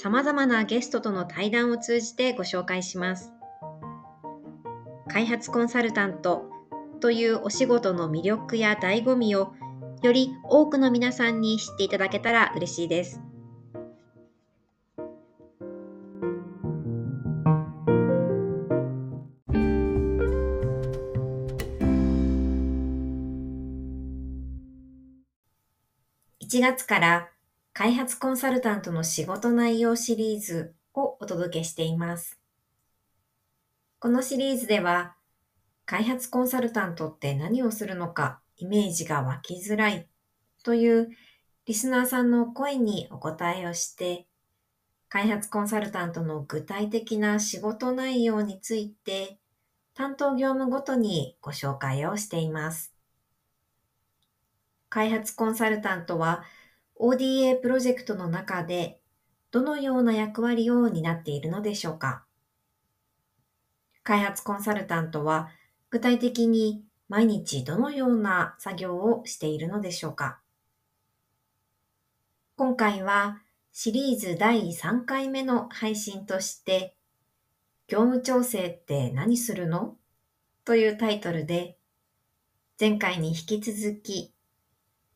様々なゲストとの対談を通じてご紹介します。開発コンサルタントというお仕事の魅力や醍醐味をより多くの皆さんに知っていただけたら嬉しいです。1月から開発コンサルタントの仕事内容シリーズをお届けしています。このシリーズでは、開発コンサルタントって何をするのかイメージが湧きづらいというリスナーさんの声にお答えをして、開発コンサルタントの具体的な仕事内容について担当業務ごとにご紹介をしています。開発コンサルタントは ODA プロジェクトの中でどのような役割を担っているのでしょうか？開発コンサルタントは具体的に毎日どのような作業をしているのでしょうか？今回はシリーズ第3回目の配信として業務調整って何するの？というタイトルで前回に引き続き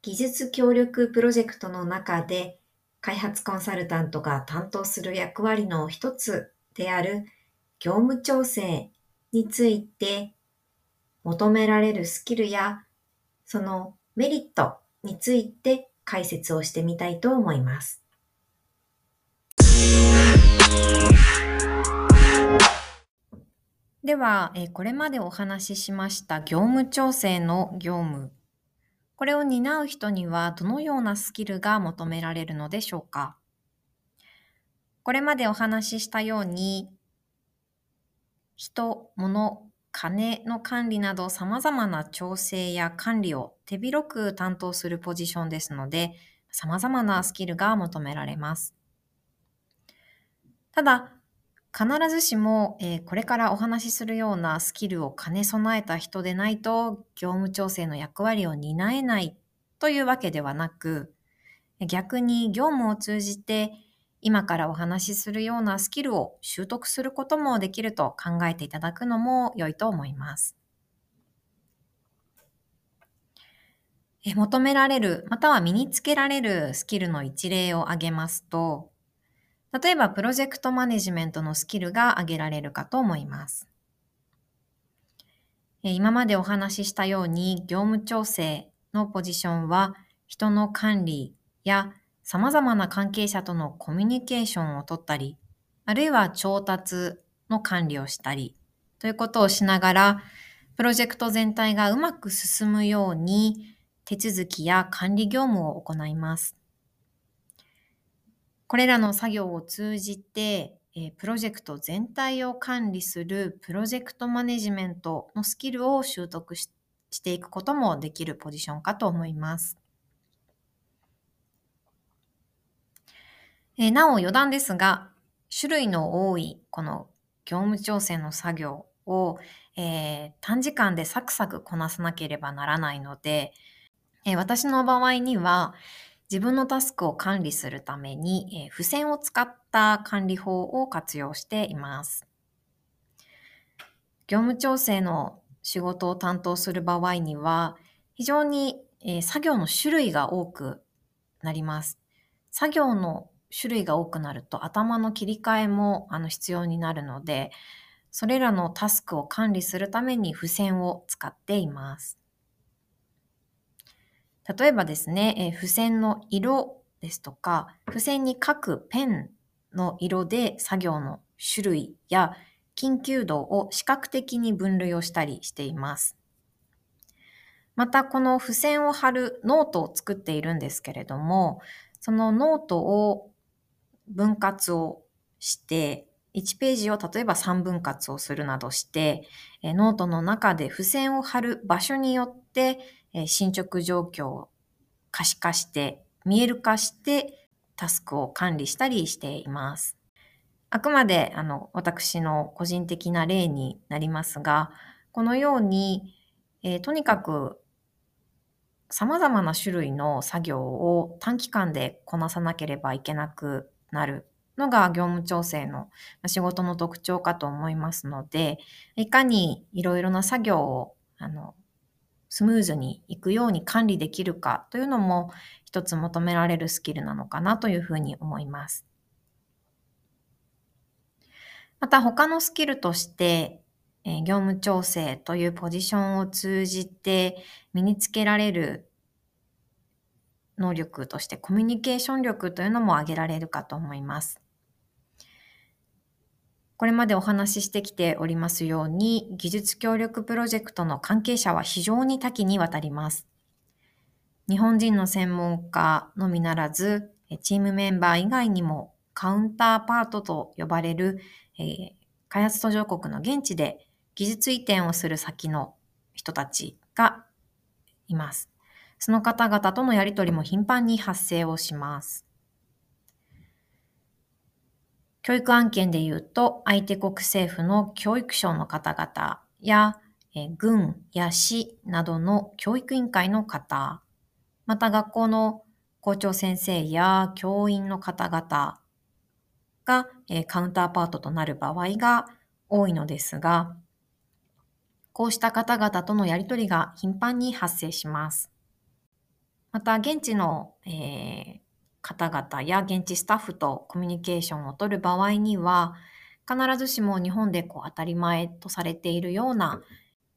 技術協力プロジェクトの中で開発コンサルタントが担当する役割の一つである業務調整について求められるスキルやそのメリットについて解説をしてみたいと思います。では、これまでお話ししました業務調整の業務これを担う人にはどのようなスキルが求められるのでしょうか？これまでお話ししたように、人、物、金の管理など様々な調整や管理を手広く担当するポジションですので、様々なスキルが求められます。ただ、必ずしも、えー、これからお話しするようなスキルを兼ね備えた人でないと業務調整の役割を担えないというわけではなく逆に業務を通じて今からお話しするようなスキルを習得することもできると考えていただくのも良いと思います。求められるまたは身につけられるスキルの一例を挙げますと例えば、プロジェクトマネジメントのスキルが挙げられるかと思います。今までお話ししたように、業務調整のポジションは、人の管理や様々な関係者とのコミュニケーションをとったり、あるいは調達の管理をしたり、ということをしながら、プロジェクト全体がうまく進むように、手続きや管理業務を行います。これらの作業を通じて、えプロジェクト全体を管理するプロジェクトマネジメントのスキルを習得していくこともできるポジションかと思います。えなお余談ですが、種類の多いこの業務調整の作業を、えー、短時間でサクサクこなさなければならないので、え、私の場合には、自分のタスクを管理するために、え付箋を使った管理法を活用しています。業務調整の仕事を担当する場合には、非常に、え作業の種類が多くなります。作業の種類が多くなると頭の切り替えもあの必要になるので、それらのタスクを管理するために付箋を使っています。例えばですね、え付箋の色ですとか、付箋に書くペンの色で作業の種類や緊急度を視覚的に分類をしたりしています。また、この付箋を貼るノートを作っているんですけれども、そのノートを分割をして、1ページを例えば3分割をするなどして、ノートの中で付箋を貼る場所によって、進捗状況を可視化して、見える化してタスクを管理したりしています。あくまであの私の個人的な例になりますが、このように、えー、とにかく様々な種類の作業を短期間でこなさなければいけなくなるのが業務調整の仕事の特徴かと思いますので、いかにいろいろな作業をあのスムーズにいくように管理できるかというのも一つ求められるスキルなのかなというふうに思います。また他のスキルとして、え業務調整というポジションを通じて身につけられる能力としてコミュニケーション力というのも挙げられるかと思います。これまでお話ししてきておりますように、技術協力プロジェクトの関係者は非常に多岐にわたります。日本人の専門家のみならず、チームメンバー以外にもカウンターパートと呼ばれる、えー、開発途上国の現地で技術移転をする先の人たちがいます。その方々とのやりとりも頻繁に発生をします。教育案件で言うと、相手国政府の教育省の方々や、え軍や市などの教育委員会の方、また学校の校長先生や教員の方々が、えカウンターパートとなる場合が多いのですが、こうした方々とのやりとりが頻繁に発生します。また、現地の、えー、方々や現地スタッフとコミュニケーションを取る場合には、必ずしも日本でこう当たり前とされているような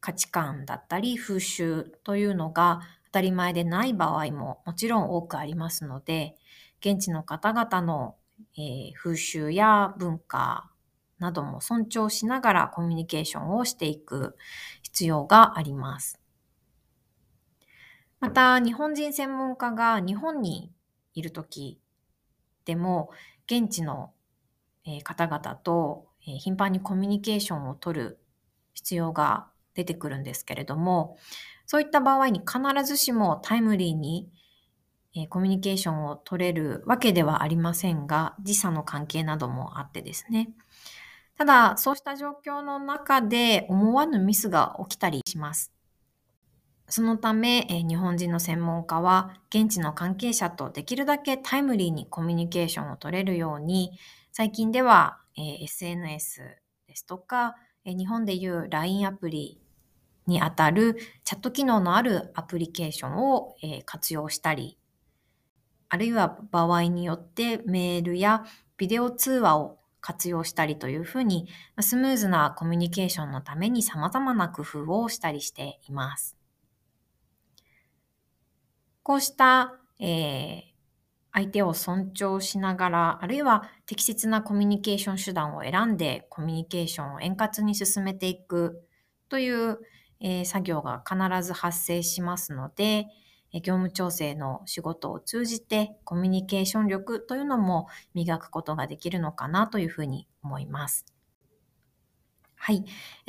価値観だったり風習というのが当たり前でない場合ももちろん多くありますので、現地の方々の、えー、風習や文化なども尊重しながらコミュニケーションをしていく必要があります。また、日本人専門家が日本にいる時でも現地の方々と頻繁にコミュニケーションを取る必要が出てくるんですけれどもそういった場合に必ずしもタイムリーにコミュニケーションを取れるわけではありませんが時差の関係などもあってですね。ただそうした状況の中で思わぬミスが起きたりします。そのため、え日本人の専門家は現地の関係者とできるだけタイムリーにコミュニケーションを取れるように最近では、え SNS ですとか、え日本でいう LINE アプリにあたるチャット機能のあるアプリケーションを、え活用したりあるいは場合によってメールやビデオ通話を活用したりというふうにスムーズなコミュニケーションのために様々な工夫をしたりしています。こうした、えー、相手を尊重しながら、あるいは適切なコミュニケーション手段を選んでコミュニケーションを円滑に進めていくという、えー、作業が必ず発生しますので、業務調整の仕事を通じてコミュニケーション力というのも磨くことができるのかなというふうに思います。はい。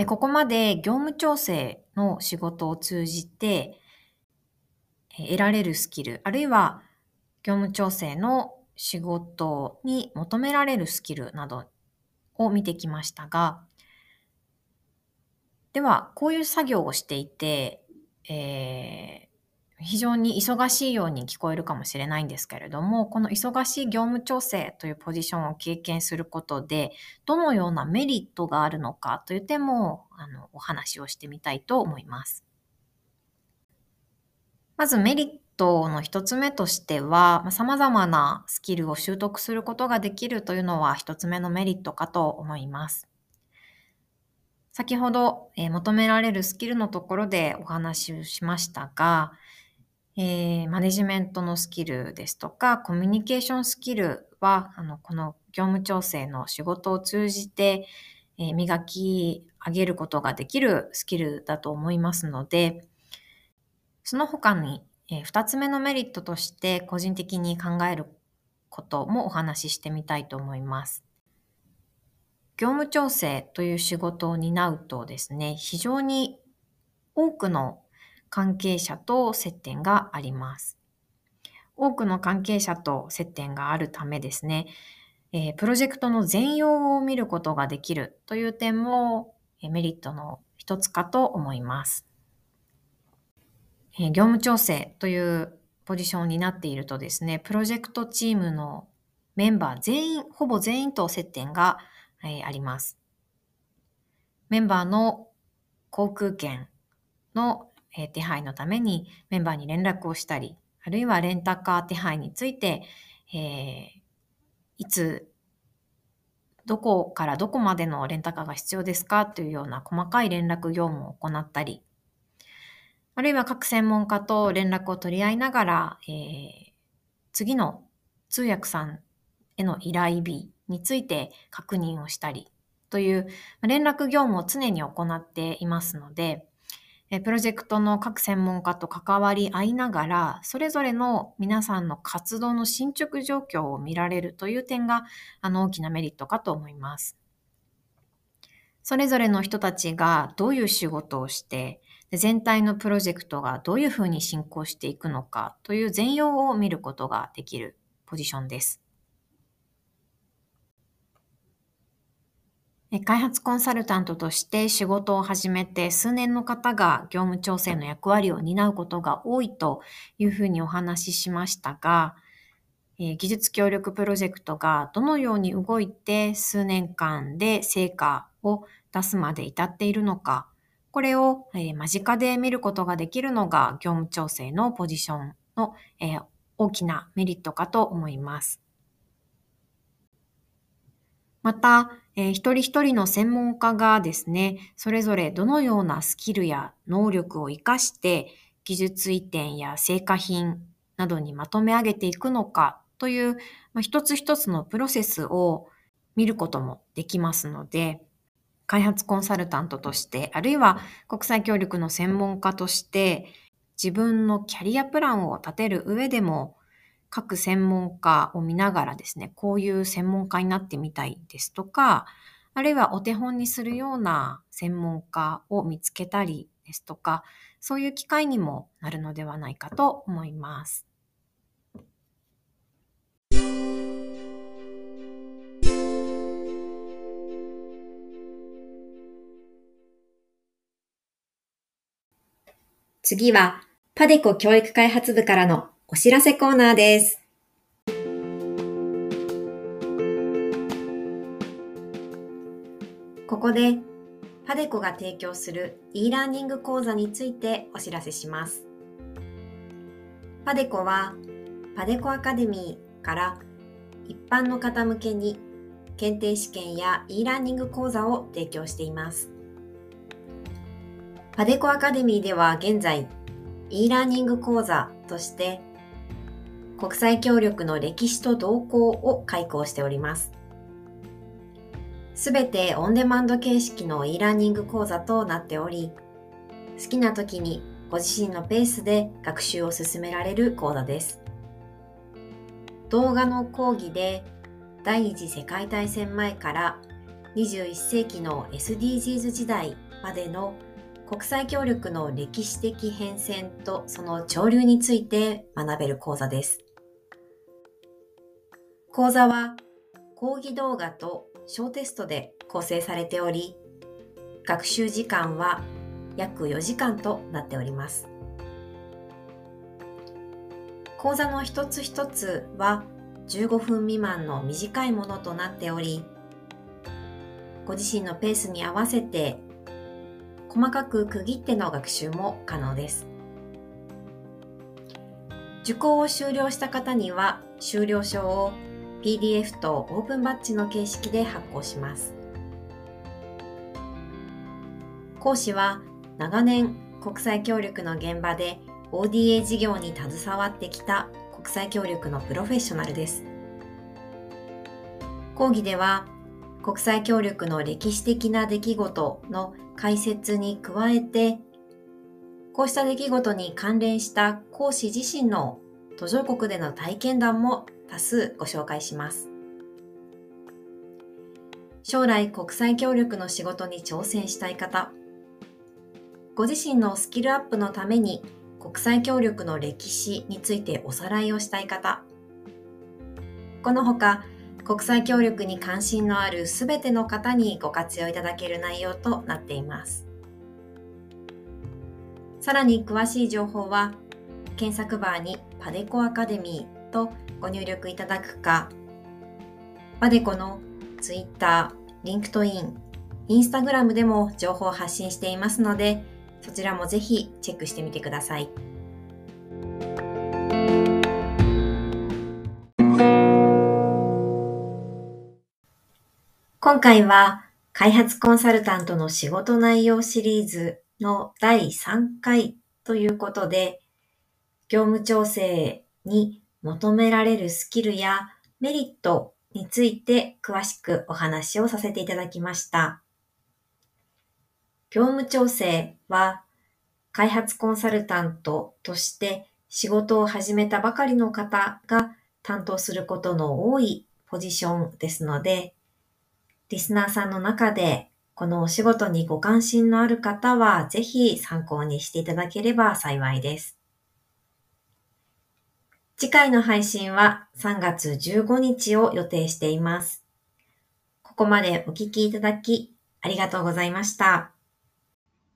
ここまで業務調整の仕事を通じて、得られるスキル、あるいは業務調整の仕事に求められるスキルなどを見てきましたが、では、こういう作業をしていて、えー、非常に忙しいように聞こえるかもしれないんですけれども、この忙しい業務調整というポジションを経験することで、どのようなメリットがあるのかという点もあのお話をしてみたいと思います。まずメリットの一つ目としては、ま様々なスキルを習得することができるというのは一つ目のメリットかと思います。先ほど、えー、求められるスキルのところでお話をしましたが、えー、マネジメントのスキルですとか、コミュニケーションスキルは、あの、この業務調整の仕事を通じて、えー、磨き上げることができるスキルだと思いますので、その他に、えー、2つ目のメリットとして個人的に考えることもお話ししてみたいと思います。業務調整という仕事を担うとですね、非常に多くの関係者と接点があります。多くの関係者と接点があるためですね、えー、プロジェクトの全容を見ることができるという点も、えメリットの一つかと思います。え、業務調整というポジションになっているとですね、プロジェクトチームのメンバー全員、ほぼ全員と接点が、え、あります。メンバーの航空券の、え手配のためにメンバーに連絡をしたり、あるいはレンタカー手配について、えー、いつ、どこからどこまでのレンタカーが必要ですかというような細かい連絡業務を行ったり、あるいは各専門家と連絡を取り合いながら、えー、次の通訳さんへの依頼日について確認をしたりという連絡業務を常に行っていますので、プロジェクトの各専門家と関わり合いながら、それぞれの皆さんの活動の進捗状況を見られるという点が、あの、大きなメリットかと思います。それぞれの人たちがどういう仕事をして、全体のプロジェクトがどういうふうに進行していくのかという全容を見ることができるポジションです。開発コンサルタントとして仕事を始めて数年の方が業務調整の役割を担うことが多いというふうにお話ししましたが、技術協力プロジェクトがどのように動いて数年間で成果を出すまで至っているのか、これを間近で見ることができるのが業務調整のポジションの大きなメリットかと思います。また、えー、一人一人の専門家がですね、それぞれどのようなスキルや能力を活かして技術移転や成果品などにまとめ上げていくのかという、まあ、一つ一つのプロセスを見ることもできますので、開発コンサルタントとして、あるいは国際協力の専門家として、自分のキャリアプランを立てる上でも、各専門家を見ながらですね、こういう専門家になってみたいですとか、あるいはお手本にするような専門家を見つけたりですとか、そういう機会にもなるのではないかと思います。次は、パデコ教育開発部からのお知らせコーナーです。ここで、パデコが提供する e ラーニング講座についてお知らせします。パデコは、パデコアカデミーから一般の方向けに検定試験や e ラーニング講座を提供しています。パデコアカデミーでは現在 e ラーニング講座として国際協力の歴史と動向を開講しております。すべてオンデマンド形式の e ラーニング講座となっており、好きな時にご自身のペースで学習を進められる講座です。動画の講義で第二次世界大戦前から21世紀の SDGs 時代までの国際協力の歴史的変遷とその潮流について学べる講座です。講座は講義動画と小テストで構成されており、学習時間は約4時間となっております。講座の一つ一つは15分未満の短いものとなっており、ご自身のペースに合わせて細かく区切っての学習も可能です。受講を終了した方には終了証を PDF とオープンバッジの形式で発行します。講師は長年国際協力の現場で ODA 事業に携わってきた国際協力のプロフェッショナルです。講義では国際協力の歴史的な出来事の解説に加えてこうした出来事に関連した講師自身の途上国での体験談も多数ご紹介します。将来国際協力の仕事に挑戦したい方、ご自身のスキルアップのために国際協力の歴史についておさらいをしたい方、このほか国際協力に関心のあるすべての方にご活用いただける内容となっています。さらに詳しい情報は検索バーにパデコアカデミーとご入力いただくか、パデコの Twitter、LinkedIn、Instagram でも情報を発信していますので、そちらもぜひチェックしてみてください。今回は開発コンサルタントの仕事内容シリーズの第3回ということで、業務調整に求められるスキルやメリットについて詳しくお話をさせていただきました。業務調整は開発コンサルタントとして仕事を始めたばかりの方が担当することの多いポジションですので、リスナーさんの中でこのお仕事にご関心のある方はぜひ参考にしていただければ幸いです。次回の配信は3月15日を予定しています。ここまでお聞きいただきありがとうございました。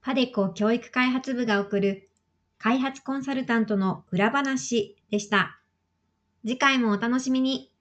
パデコ教育開発部が送る開発コンサルタントの裏話でした。次回もお楽しみに。